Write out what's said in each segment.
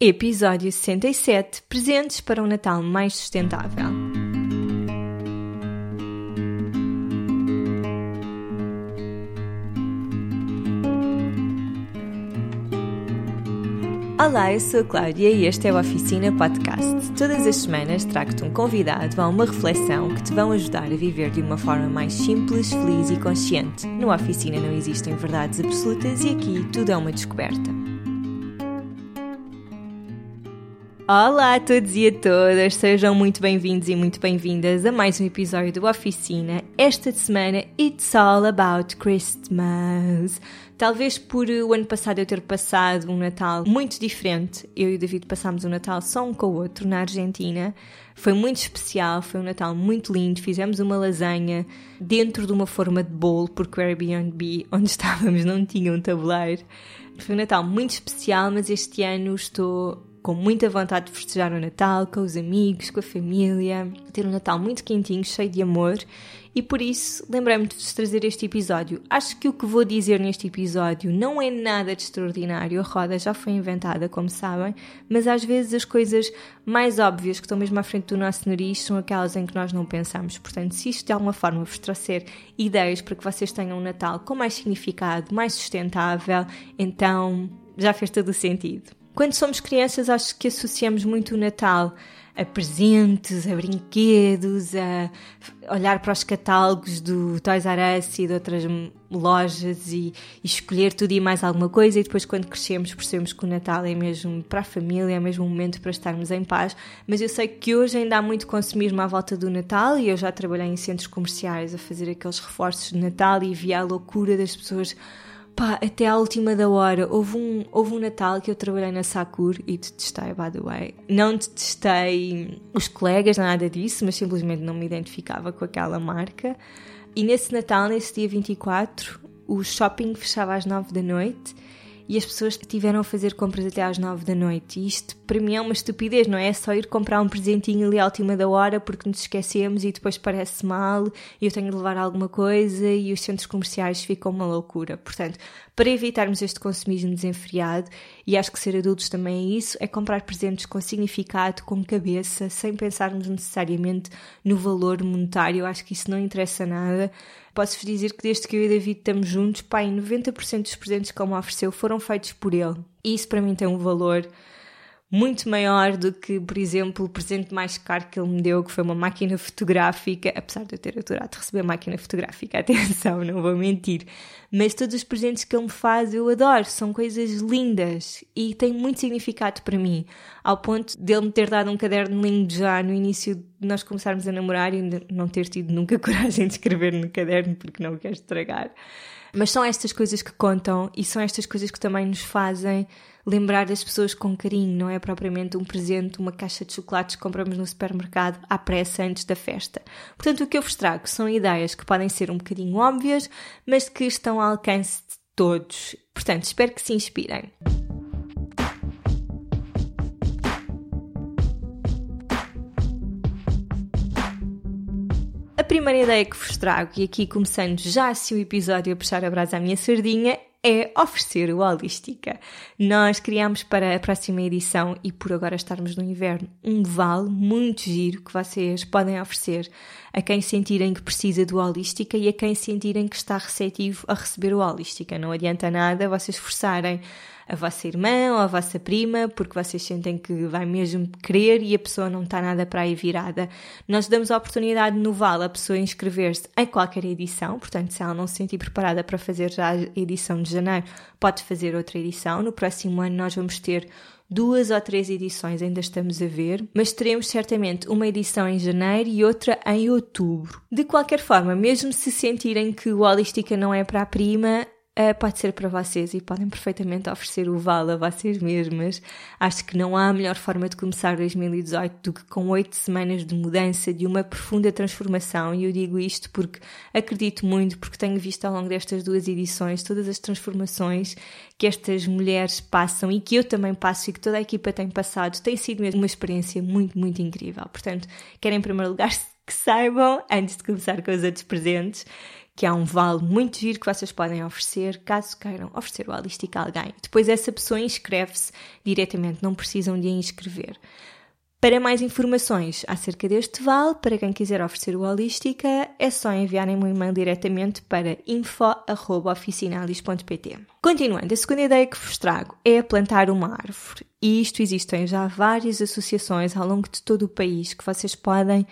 Episódio 67 Presentes para um Natal mais sustentável. Olá, eu sou a Cláudia e este é o Oficina Podcast. Todas as semanas trago-te um convidado a uma reflexão que te vão ajudar a viver de uma forma mais simples, feliz e consciente. No Oficina não existem verdades absolutas e aqui tudo é uma descoberta. Olá a todos e a todas, sejam muito bem-vindos e muito bem-vindas a mais um episódio do Oficina. Esta semana, It's All About Christmas. Talvez por o ano passado eu ter passado um Natal muito diferente, eu e o David passámos um Natal só um com o outro na Argentina. Foi muito especial, foi um Natal muito lindo. Fizemos uma lasanha dentro de uma forma de bolo, porque o Airbnb onde estávamos não tinha um tabuleiro. Foi um Natal muito especial, mas este ano estou com muita vontade de festejar o Natal com os amigos, com a família, ter um Natal muito quentinho, cheio de amor e por isso lembrei-me de vos trazer este episódio. Acho que o que vou dizer neste episódio não é nada de extraordinário, a roda já foi inventada, como sabem, mas às vezes as coisas mais óbvias que estão mesmo à frente do nosso nariz são aquelas em que nós não pensamos. Portanto, se isto de alguma forma vos trouxer ideias para que vocês tenham um Natal com mais significado, mais sustentável, então já fez todo o sentido. Quando somos crianças, acho que associamos muito o Natal a presentes, a brinquedos, a olhar para os catálogos do Toys R Us e de outras lojas e, e, escolher tudo e mais alguma coisa. E depois, quando crescemos, percebemos que o Natal é mesmo para a família, é mesmo um momento para estarmos em paz. Mas eu sei que hoje ainda há muito consumismo à volta do Natal e eu já trabalhei em centros comerciais a fazer aqueles reforços de Natal e vi a loucura das pessoas Pá, até à última da hora. Houve um, houve um Natal que eu trabalhei na Sakur e detestei, by the way. Não detestei os colegas, nada disso, mas simplesmente não me identificava com aquela marca. E nesse Natal, nesse dia 24, o shopping fechava às 9 da noite e as pessoas tiveram a fazer compras até às 9 da noite. E isto para mim é uma estupidez, não é? É só ir comprar um presentinho ali à última da hora porque nos esquecemos e depois parece mal e eu tenho de levar alguma coisa e os centros comerciais ficam uma loucura. Portanto, para evitarmos este consumismo desenfreado, e acho que ser adultos também é isso, é comprar presentes com significado, com cabeça, sem pensarmos necessariamente no valor monetário. Acho que isso não interessa nada posso-vos dizer que desde que eu e David estamos juntos, pai, 90% dos presentes que ele me ofereceu foram feitos por ele. E isso para mim tem um valor muito maior do que, por exemplo, o presente mais caro que ele me deu, que foi uma máquina fotográfica, apesar de eu ter adorado receber máquina fotográfica, atenção, não vou mentir, mas todos os presentes que ele me faz eu adoro, são coisas lindas e têm muito significado para mim, ao ponto de ele me ter dado um caderno lindo já no início de nós começarmos a namorar e não ter tido nunca coragem de escrever no caderno porque não o quero estragar. Mas são estas coisas que contam e são estas coisas que também nos fazem lembrar das pessoas com carinho, não é propriamente um presente, uma caixa de chocolates que compramos no supermercado à pressa antes da festa. Portanto, o que eu vos trago são ideias que podem ser um bocadinho óbvias, mas que estão ao alcance de todos. Portanto, espero que se inspirem. A primeira ideia que vos trago, e aqui começando já se o episódio a puxar a brasa à minha sardinha, é oferecer o Holística. Nós criamos para a próxima edição e por agora estarmos no inverno um vale muito giro que vocês podem oferecer a quem sentirem que precisa do Holística e a quem sentirem que está receptivo a receber o Holística. Não adianta nada vocês forçarem a vossa irmã ou a vossa prima, porque vocês sentem que vai mesmo querer e a pessoa não está nada para aí virada. Nós damos a oportunidade no Vale a pessoa inscrever-se em qualquer edição, portanto, se ela não se sentir preparada para fazer já a edição de janeiro, pode fazer outra edição. No próximo ano nós vamos ter duas ou três edições, ainda estamos a ver, mas teremos certamente uma edição em janeiro e outra em outubro. De qualquer forma, mesmo se sentirem que o Holística não é para a prima, uh, pode ser para vocês e podem perfeitamente oferecer o vale a vocês mesmas. Acho que não há melhor forma de começar 2018 do que com oito semanas de mudança, de uma profunda transformação. E eu digo isto porque acredito muito, porque tenho visto ao longo destas duas edições todas as transformações que estas mulheres passam e que eu também passo e que toda a equipa tem passado. Tem sido mesmo uma experiência muito, muito incrível. Portanto, quero em primeiro lugar que saibam, antes de começar com os outros presentes, que há um vale muito giro que vocês podem oferecer, caso queiram oferecer o Holística a alguém. Depois essa pessoa inscreve-se diretamente, não precisam de inscrever. Para mais informações acerca deste vale, para quem quiser oferecer o Holística, é só enviarem um e-mail diretamente para info.oficinalis.pt. Continuando, a segunda ideia que vos trago é plantar uma árvore. E isto existem já várias associações ao longo de todo o país que vocês podem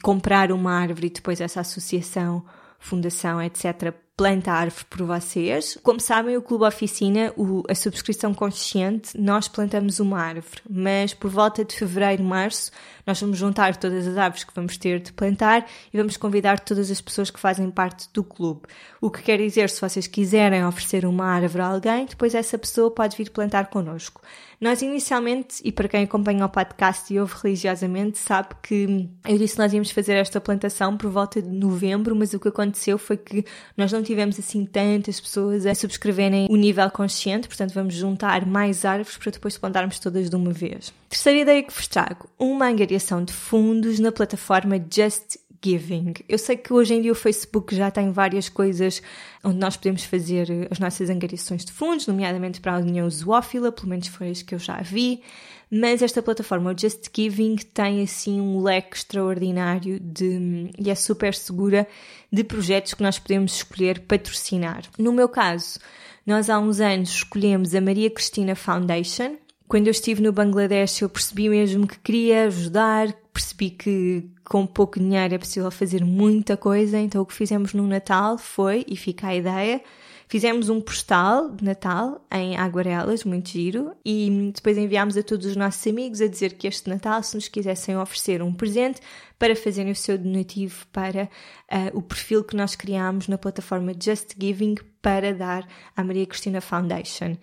comprar uma árvore e depois essa associação, fundação, etc., planta árvore por vocês. Como sabem, o Clube Oficina, o, a subscrição consciente, nós plantamos uma árvore, mas por volta de fevereiro, março, nós vamos juntar todas as árvores que vamos ter de plantar e vamos convidar todas as pessoas que fazem parte do clube. O que quer dizer, se vocês quiserem oferecer uma árvore a alguém, depois essa pessoa pode vir plantar connosco. Nós inicialmente, e para quem acompanha o podcast e ouve religiosamente, sabe que eu disse que nós íamos fazer esta plantação por volta de novembro, mas o que aconteceu foi que nós não tivemos assim tantas pessoas a subscreverem o nível consciente, portanto vamos juntar mais árvores para depois plantarmos todas de uma vez. Terceira ideia que vos trago, uma angariação de fundos na plataforma Just Giving. Eu sei que hoje em dia o Facebook já tem várias coisas onde nós podemos fazer as nossas angariações de fundos, nomeadamente para a União Zoófila, pelo menos foi as que eu já vi, mas esta plataforma, o Just Giving, tem assim um leque extraordinário de, e é super segura de projetos que nós podemos escolher patrocinar. No meu caso, nós há uns anos escolhemos a Maria Cristina Foundation, quando eu estive no Bangladesh, eu percebi mesmo que queria ajudar, percebi que com pouco dinheiro é possível fazer muita coisa, então o que fizemos no Natal foi, e fica a ideia, fizemos um postal de Natal em aguarelas, muito giro, e depois enviámos a todos os nossos amigos a dizer que este Natal, se nos quisessem oferecer um presente para fazerem o seu donativo para uh, o perfil que nós criámos na plataforma Just Giving para dar à Maria Cristina Foundation.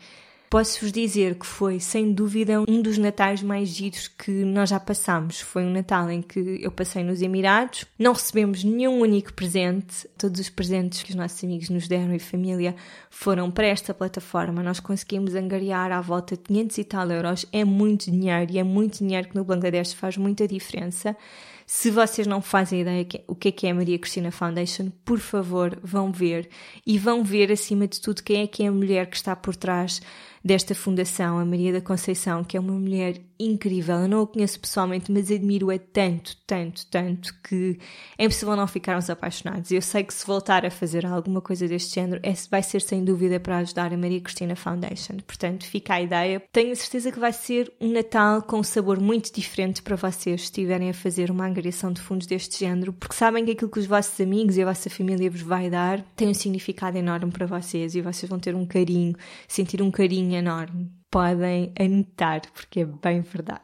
Posso-vos dizer que foi, sem dúvida, um dos natais mais giros que nós já passamos. Foi um Natal em que eu passei nos Emirados, não recebemos nenhum único presente. Todos os presentes que os nossos amigos nos deram e família foram para esta plataforma. Nós conseguimos angariar à volta de 500 e tal euros. É muito dinheiro e é muito dinheiro que no Bangladesh faz muita diferença. Se vocês não fazem ideia o que é que é a Maria Cristina Foundation, por favor, vão ver e vão ver acima de tudo quem é que é a mulher que está por trás desta fundação, a Maria da Conceição, que é uma mulher incrível. Eu não a conheço pessoalmente, mas admiro-a tanto, tanto, tanto que é impossível não ficarmos apaixonados. Eu sei que se voltar a fazer alguma coisa deste género, vai ser sem dúvida para ajudar a Maria Cristina Foundation. Portanto, fica a ideia. Tenho certeza que vai ser um Natal com um sabor muito diferente para vocês se estiverem a fazer uma angariação de fundos deste género, porque sabem que aquilo que os vossos amigos e a vossa família vos vai dar tem um significado enorme para vocês e vocês vão ter um carinho, sentir um carinho enorme podem anotar, porque é bem verdade.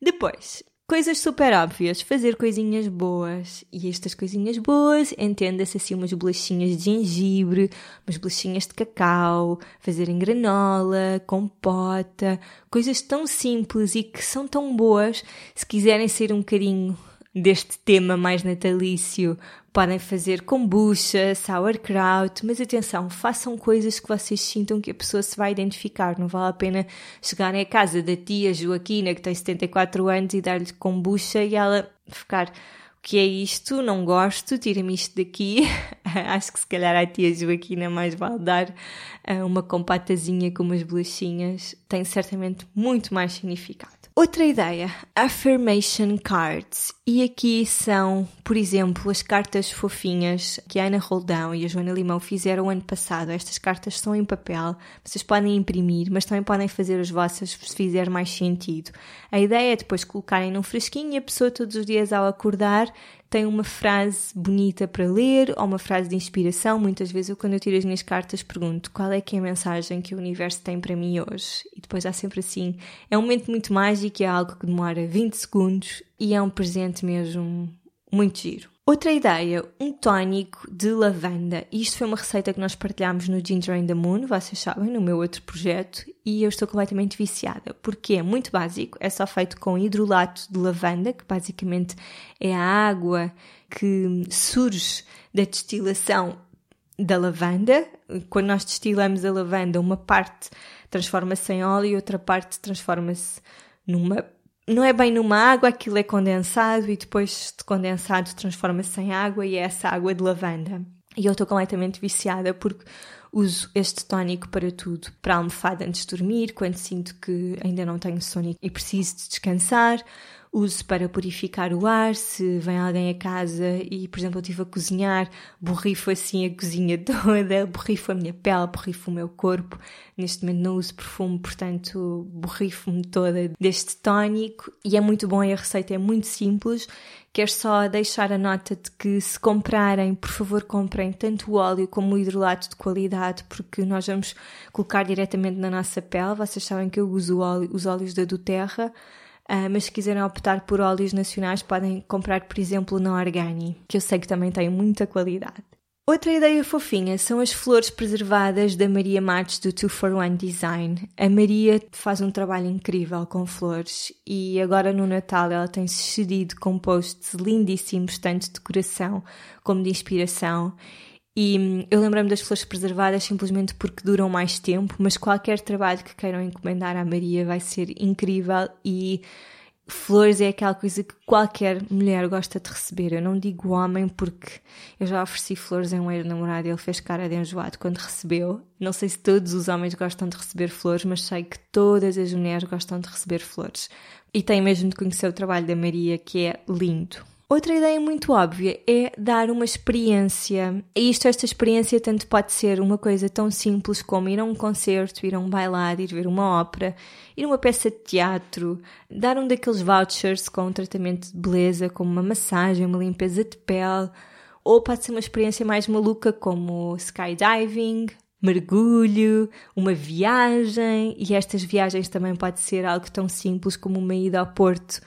Depois, coisas super óbvias, fazer coisinhas boas. E estas coisinhas boas, entenda-se assim umas bolachinhas de gengibre, umas bolachinhas de cacau, fazerem granola, compota, coisas tão simples e que são tão boas, se quiserem ser um bocadinho deste tema mais natalício, Podem fazer kombucha, sauerkraut, mas atenção, façam coisas que vocês sintam que a pessoa se vai identificar. Não vale a pena chegarem à casa da tia Joaquina, que tem 74 anos, e dar-lhe kombucha e ela ficar o que é isto? Não gosto, tira-me isto daqui. Acho que se calhar a tia Joaquina mais vale dar uh, uma compatazinha com umas bolachinhas. Tem certamente muito mais significado. Outra ideia, affirmation cards. E aqui são, por exemplo, as cartas fofinhas que a Ana Roldão e a Joana Limão fizeram ano passado. Estas cartas são em papel, vocês podem imprimir, mas também podem fazer as vossas se fizer mais sentido. A ideia é depois colocarem num fresquinho e a pessoa todos os dias ao acordar tem uma frase bonita para ler ou uma frase de inspiração. Muitas vezes eu, quando eu tiro as minhas cartas, pergunto qual é que é a mensagem que o universo tem para mim hoje. E depois há sempre assim. É um momento muito mágico, é algo que demora 20 segundos e é um presente mesmo muito giro. Outra ideia, um tónico de lavanda. Isto foi uma receita que nós partilhámos no Ginger and the Moon, vocês sabem, no meu outro projeto, e eu estou completamente viciada, porque é muito básico, é só feito com hidrolato de lavanda, que basicamente é a água que surge da destilação da lavanda. Quando nós destilamos a lavanda, uma parte transforma-se em óleo e outra parte transforma-se numa não é bem numa água, aquilo é condensado e depois de condensado transforma-se em água e é essa água de lavanda. E eu estou completamente viciada porque uso este tónico para tudo. Para a almofada antes de dormir, quando sinto que ainda não tenho sono e preciso de descansar uso para purificar o ar, se vem alguém a casa e, por exemplo, eu estive a cozinhar, borrifo assim a cozinha toda, borrifo a minha pele, borrifo o meu corpo. Neste momento não uso perfume, portanto, borrifo-me toda deste tónico e é muito bom a receita é muito simples. Quero só deixar a nota de que se comprarem, por favor, comprem tanto o óleo como o hidrolato de qualidade, porque nós vamos colocar diretamente na nossa pele. Vocês sabem que eu uso óleo, os óleos da Doterra. Uh, mas se quiserem optar por óleos nacionais, podem comprar, por exemplo, na Organi, que eu sei que também tem muita qualidade. Outra ideia fofinha são as flores preservadas da Maria Matos do 2 for One Design. A Maria faz um trabalho incrível com flores e agora no Natal ela tem se cedido com posts lindíssimos, tanto de decoração como de inspiração. E hum, eu lembro-me das flores preservadas simplesmente porque duram mais tempo, mas qualquer trabalho que queiram encomendar à Maria vai ser incrível e flores é aquela coisa que qualquer mulher gosta de receber. Eu não digo homem porque eu já ofereci flores a um ex-namorado e ele fez cara de enjoado quando recebeu. Não sei se todos os homens gostam de receber flores, mas sei que todas as mulheres gostam de receber flores. E tem mesmo de conhecer o trabalho da Maria, que é lindo. Outra ideia muito óbvia é dar uma experiência. E isto, esta experiência, tanto pode ser uma coisa tão simples como ir a um concerto, ir a um bailado, ir ver uma ópera, ir a uma peça de teatro, dar um daqueles vouchers com um tratamento de beleza, como uma massagem, uma limpeza de pele, ou pode ser uma experiência mais maluca como skydiving, mergulho, uma viagem, e estas viagens também pode ser algo tão simples como uma ida ao Porto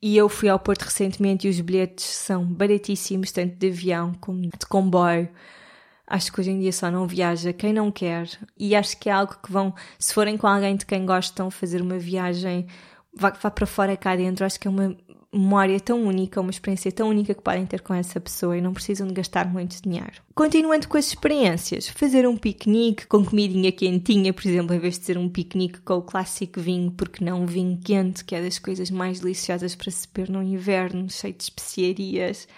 e eu fui ao Porto recentemente e os bilhetes são baratíssimos, tanto de avião como de comboio. Acho que hoje em dia só não viaja quem não quer. E acho que é algo que vão, se forem com alguém de quem gostam, fazer uma viagem, vá, vá para fora cá dentro. Acho que é uma memória tão única, uma experiência tão única que podem ter com essa pessoa e não precisam de gastar muito dinheiro. Continuando com as experiências, fazer um piquenique com comidinha quentinha, por exemplo, em vez de ser um piquenique com o clássico vinho, porque não vinho quente, que é das coisas mais deliciosas para se beber no inverno, cheio de especiarias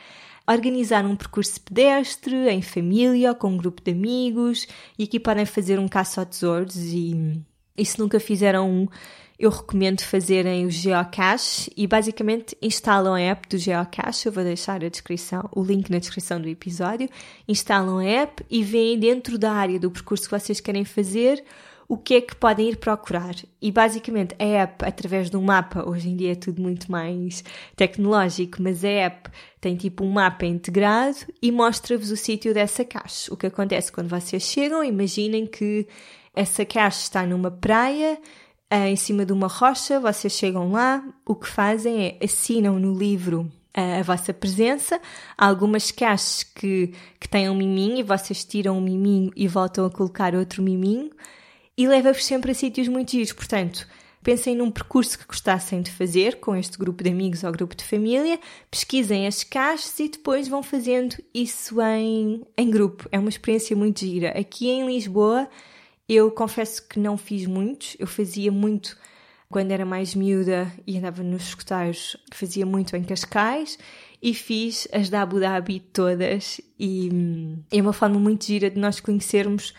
organizar um percurso pedestre em família com um grupo de amigos e aqui podem fazer um caça ao tesouros e, e se nunca fizeram um eu recomendo fazerem o geocache e basicamente instalam a app do geocache, eu vou deixar a descrição, o link na descrição do episódio, instalam a app e veem dentro da área do percurso que vocês querem fazer o que é que podem ir procurar. E basicamente a app, através de um mapa, hoje em dia é tudo muito mais tecnológico, mas a app tem tipo um mapa integrado e mostra-vos o sítio dessa cache. O que acontece quando vocês chegam, imaginem que essa cache está numa praia em cima de uma rocha, vocês chegam lá, o que fazem é assinam no livro uh, a vossa presença. Há algumas caixas que, que têm um miminho e vocês tiram um miminho e voltam a colocar outro miminho e leva-vos sempre a sítios muito giros. Portanto, pensem num percurso que gostassem de fazer com este grupo de amigos ou grupo de família, pesquisem as caixas e depois vão fazendo isso em, em grupo. É uma experiência muito gira. Aqui em Lisboa eu confesso que não fiz muitos, eu fazia muito quando era mais miúda e andava nos escuteiros, fazia muito em Cascais e fiz as da Abu Dhabi todas. E hum, é uma forma muito gira de nós conhecermos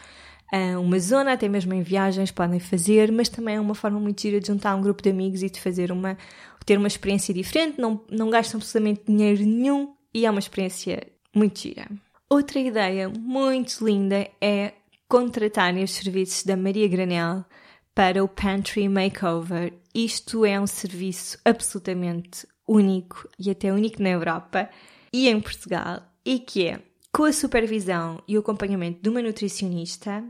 uh, uma zona, até mesmo em viagens podem fazer, mas também é uma forma muito gira de juntar um grupo de amigos e de fazer uma, ter uma experiência diferente, não, não gastam absolutamente dinheiro nenhum e é uma experiência muito gira. Outra ideia muito linda é contratarem os serviços da Maria Granel para o Pantry Makeover. Isto é um serviço absolutamente único e até único na Europa e em Portugal, e que é com a supervisão e o acompanhamento de uma nutricionista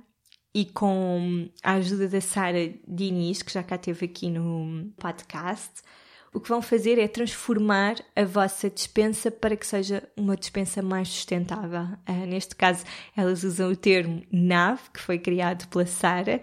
e com a ajuda da Sara Diniz, que já cá esteve aqui no podcast, o que vão fazer é transformar a vossa dispensa para que seja uma dispensa mais sustentável. Uh, neste caso, elas usam o termo NAV, que foi criado pela Sara,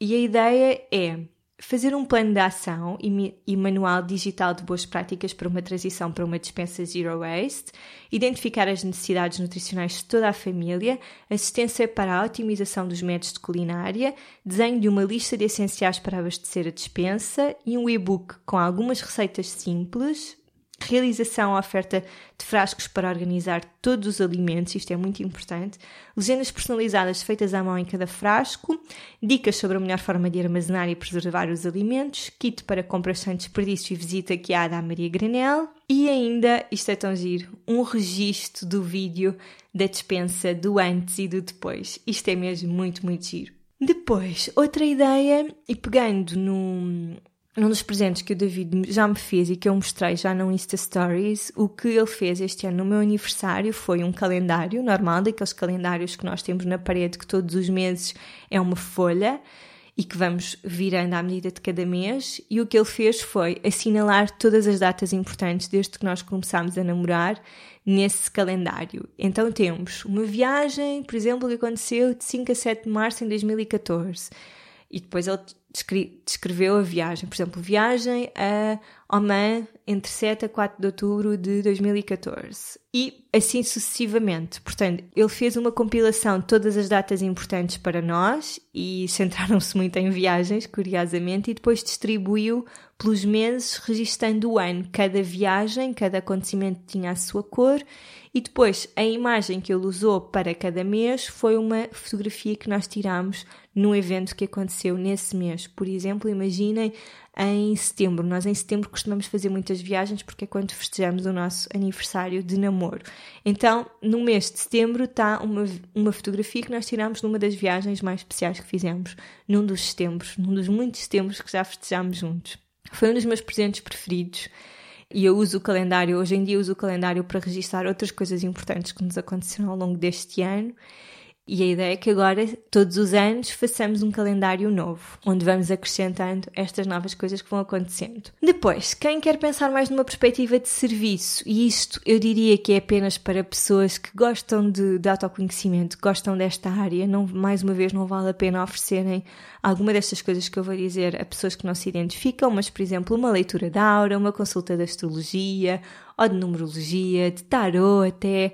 e a ideia é fazer um plano de ação e, manual digital de boas práticas para uma transição para uma dispensa zero waste, identificar as necessidades nutricionais de toda a família, assistência para a otimização dos métodos de culinária, desenho de uma lista de essenciais para abastecer a dispensa e um e-book com algumas receitas simples, realização, oferta de frascos para organizar todos os alimentos, isto é muito importante, legendas personalizadas feitas à mão em cada frasco, dicas sobre a melhor forma de armazenar e preservar os alimentos, kit para compras sem desperdício e visita guiada à Maria Granel, e ainda, isto é tão giro, um registro do vídeo da dispensa do antes e do depois. Isto é mesmo muito, muito giro. Depois, outra ideia, e pegando num, num dos presentes que o David já me fez e que eu mostrei já no Insta Stories, o que ele fez este ano no meu aniversário foi um calendário normal, daqueles calendários que nós temos na parede, que todos os meses é uma folha e que vamos virando à medida de cada mês. E o que ele fez foi assinalar todas as datas importantes desde que nós começámos a namorar nesse calendário. Então temos uma viagem, por exemplo, que aconteceu de 5 a 7 de março em 2014. E depois ele descreveu a viagem. Por exemplo, viagem a Oman entre 7 a 4 de outubro de 2014. E assim sucessivamente. Portanto, ele fez uma compilação de todas as datas importantes para nós e centraram-se muito em viagens, curiosamente, e depois distribuiu pelos meses, registando o ano. Cada viagem, cada acontecimento tinha a sua cor e depois a imagem que ele usou para cada mês foi uma fotografia que nós tiramos num evento que aconteceu nesse mês. Por exemplo, imaginem em setembro. Nós em setembro costumamos fazer muitas viagens porque é quando festejamos o nosso aniversário de namoro. Então, no mês de setembro está uma, uma fotografia que nós tiramos numa das viagens mais especiais que fizemos, num dos setembros, num dos muitos setembros que já festejamos juntos. Foi um dos meus presentes preferidos e eu uso o calendário, hoje em dia uso o calendário para registrar outras coisas importantes que nos aconteceram ao longo deste ano e a ideia é que agora, todos os anos, façamos um calendário novo, onde vamos acrescentando estas novas coisas que vão acontecendo. Depois, quem quer pensar mais numa perspectiva de serviço, e isto eu diria que é apenas para pessoas que gostam de, de autoconhecimento, gostam desta área, não, mais uma vez não vale a pena oferecerem alguma destas coisas que eu vou dizer a pessoas que não se identificam, mas, por exemplo, uma leitura da aura, uma consulta de astrologia, ou de numerologia, de tarot até,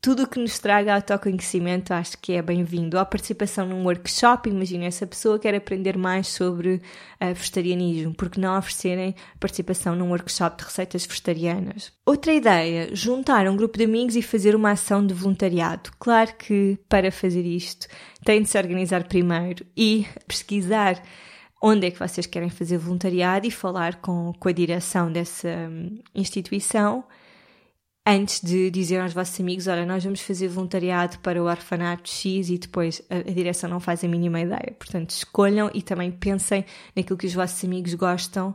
tudo o que nos traga autoconhecimento acho que é bem-vindo. A participação num workshop, imagina essa pessoa quer aprender mais sobre uh, vegetarianismo, porque não oferecerem participação num workshop de receitas vegetarianas. Outra ideia, juntar um grupo de amigos e fazer uma ação de voluntariado. Claro que para fazer isto tem de se organizar primeiro e pesquisar onde é que vocês querem fazer voluntariado e falar com, com a direção dessa um, instituição antes de dizer aos vossos amigos: olha, nós vamos fazer voluntariado para o orfanato X e depois a, a, direção não faz a mínima ideia. Portanto, escolham e também pensem naquilo que os vossos amigos gostam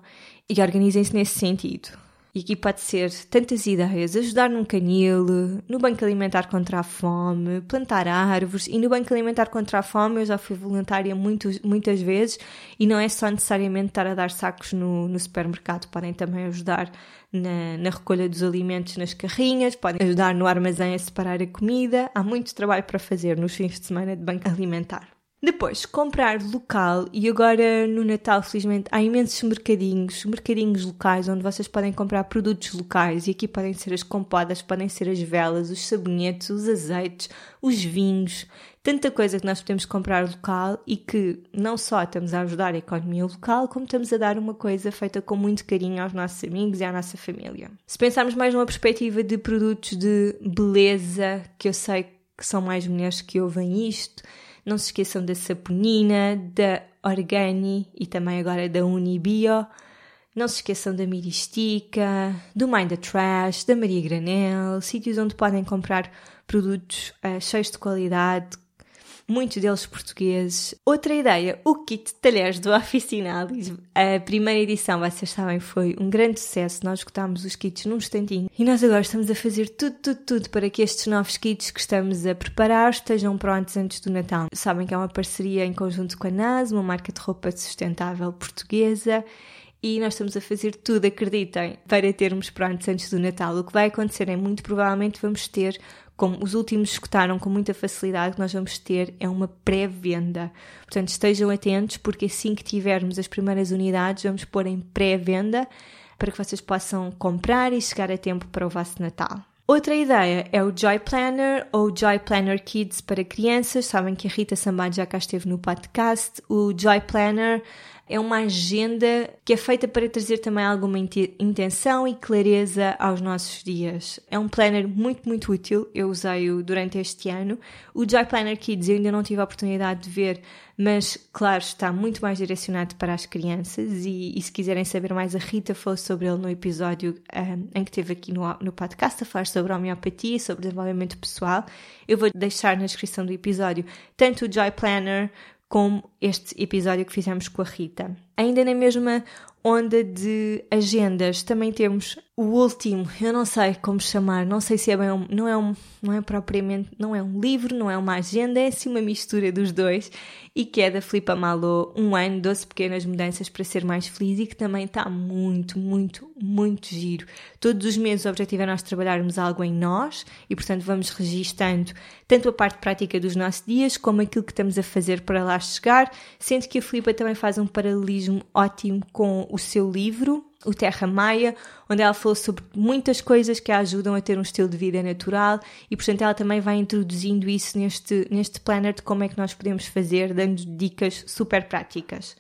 e organizem-se nesse sentido. E aqui pode ser tantas ideias: ajudar num canil, no Banco Alimentar contra a Fome, plantar árvores. E no Banco Alimentar contra a Fome eu já fui voluntária muito, muitas vezes e não é só necessariamente estar a dar sacos no, no supermercado, podem também ajudar na, na, recolha dos alimentos nas carrinhas, podem ajudar no armazém a separar a comida. Há muito trabalho para fazer nos fins de semana de banco alimentar. Depois, comprar local e agora no Natal, felizmente, há imensos mercadinhos, mercadinhos locais onde vocês podem comprar produtos locais e aqui podem ser as compodas, podem ser as velas, os sabonetes, os azeites, os vinhos, tanta coisa que nós podemos comprar local e que não só estamos a ajudar a economia local, como estamos a dar uma coisa feita com muito carinho aos nossos amigos e à nossa família. Se pensarmos mais numa perspectiva de produtos de beleza, que eu sei que são mais mulheres que ouvem isto, não se esqueçam da Saponina, da Organi e também agora da Unibio. Não se esqueçam da Miristica, do Mind the Trash, da Maria Granel, sítios onde podem comprar produtos uh, cheios de qualidade, muitos deles portugueses. Outra ideia, o kit de talheres do Oficinalis. A primeira edição, vocês sabem, foi um grande sucesso. Nós esgotámos os kits num instantinho. E nós agora estamos a fazer tudo, tudo, tudo para que estes novos kits que estamos a preparar estejam prontos antes do Natal. Sabem que é uma parceria em conjunto com a NAS, uma marca de roupa sustentável portuguesa e nós estamos a fazer tudo, acreditem, para termos prontos antes do Natal. O que vai acontecer é muito provavelmente vamos ter como os últimos escutaram com muita facilidade, nós vamos ter é uma pré-venda. Portanto, estejam atentos, porque assim que tivermos as primeiras unidades, vamos pôr em pré-venda para que vocês possam comprar e chegar a tempo para o vosso Natal. Outra ideia é o Joy Planner ou Joy Planner Kids para crianças. Sabem que a Rita Sambad já cá esteve no podcast. O Joy Planner é uma agenda que é feita para trazer também alguma intenção e clareza aos nossos dias. É um planner muito, muito útil. Eu usei-o durante este ano. O Joy Planner Kids eu ainda não tive a oportunidade de ver, mas, claro, está muito mais direcionado para as crianças. E, e se quiserem saber mais, a Rita falou sobre ele no episódio um, em que teve aqui no, no podcast a falar sobre homeopatia sobre desenvolvimento pessoal. Eu vou deixar na descrição do episódio tanto o Joy Planner como este episódio que fizemos com a Rita. Ainda na mesma onda de agendas, também temos o último, eu não sei como chamar, não sei se é bem um, não é um, não é propriamente, não é um livro, não é uma agenda, é assim uma mistura dos dois e que é da Filipa Malo, um ano, 12 pequenas mudanças para ser mais feliz e que também está muito, muito, muito giro. Todos os meses o objetivo é nós trabalharmos algo em nós e portanto vamos registando tanto a parte prática dos nossos dias como aquilo que estamos a fazer para lá chegar, sendo que a Filipa também faz um paralelismo ótimo com o seu livro, o Terra Maia, onde ela falou sobre muitas coisas que a ajudam a ter um estilo de vida natural e, portanto, ela também vai introduzindo isso neste, neste planner de como é que nós podemos fazer, dando dicas super práticas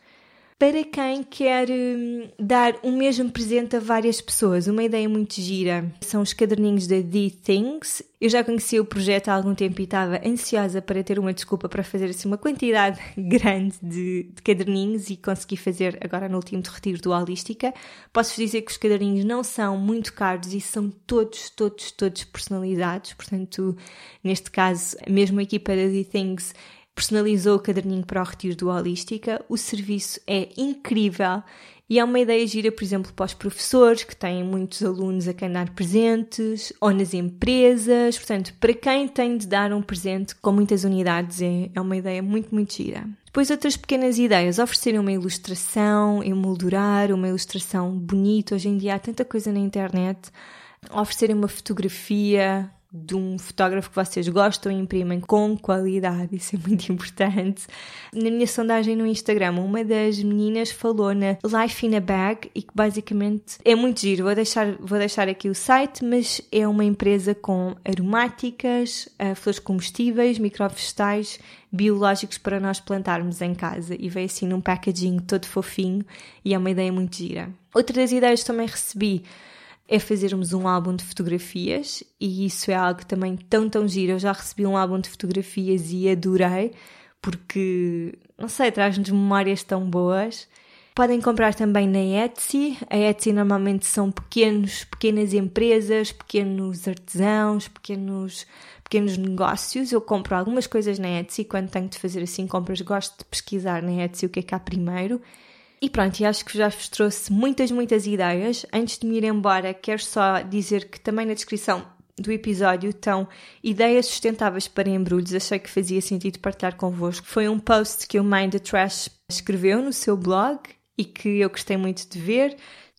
para quem quer hum, dar o mesmo presente a várias pessoas. Uma ideia muito gira são os caderninhos da The Things. Eu já conheci o projeto há algum tempo e estava ansiosa para ter uma desculpa para fazer assim uma quantidade grande de, de caderninhos e consegui fazer agora no último retiro do Holística. Posso dizer que os caderninhos não são muito caros e são todos, todos, todos personalizados. Portanto, neste caso, mesmo a equipa da The Things personalizou o caderninho para o retiro do Holística. O serviço é incrível e é uma ideia gira, por exemplo, para os professores que têm muitos alunos a quem dar presentes, ou nas empresas. Portanto, para quem tem de dar um presente com muitas unidades, é, é uma ideia muito, muito gira. Depois, outras pequenas ideias: oferecerem uma ilustração, emoldurar uma ilustração bonita. Hoje em dia há tanta coisa na internet. Oferecerem uma fotografia, de um fotógrafo que vocês gostam e imprimem com qualidade, isso é muito importante. Na minha sondagem no Instagram, uma das meninas falou na Life in a Bag e que basicamente é muito giro. Vou deixar, vou deixar aqui o site, mas é uma empresa com aromáticas, uh, flores comestíveis, microvegetais, biológicos para nós plantarmos em casa e veio assim num packaging todo fofinho e é uma ideia muito gira. Outra das ideias também recebi é fazermos um álbum de fotografias e isso é algo também tão, tão giro. Eu já recebi um álbum de fotografias e adorei porque, não sei, traz-nos memórias tão boas. Podem comprar também na Etsy. A Etsy normalmente são pequenos, pequenas empresas, pequenos artesãos, pequenos, pequenos negócios. Eu compro algumas coisas na Etsy. Quando tenho de fazer assim compras, gosto de pesquisar na Etsy o que é que há primeiro. E pronto, e acho que já vos trouxe muitas, muitas ideias. Antes de me ir embora, quero só dizer que também na descrição do episódio estão ideias sustentáveis para embrulhos. Achei que fazia sentido partilhar convosco. Foi um post que o Mind the Trash escreveu no seu blog e que eu gostei muito de ver.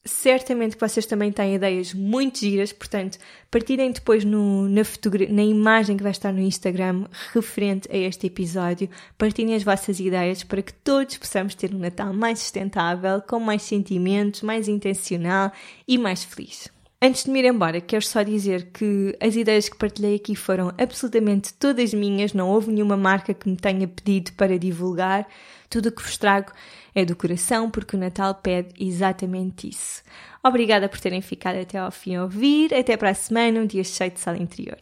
Certamente que vocês também têm ideias muito giras, portanto, partilhem depois no, na, na imagem que vai estar no Instagram referente a este episódio. Partilhem as vossas ideias para que todos possamos ter um Natal mais sustentável, com mais sentimentos, mais intencional e mais feliz. Antes de me ir embora, quero só dizer que as ideias que partilhei aqui foram absolutamente todas minhas, não houve nenhuma marca que me tenha pedido para divulgar. Tudo o que vos trago é do coração, porque o Natal pede exatamente isso. Obrigada por terem ficado até ao fim a ouvir. Até para a semana, um dia cheio de sala interior.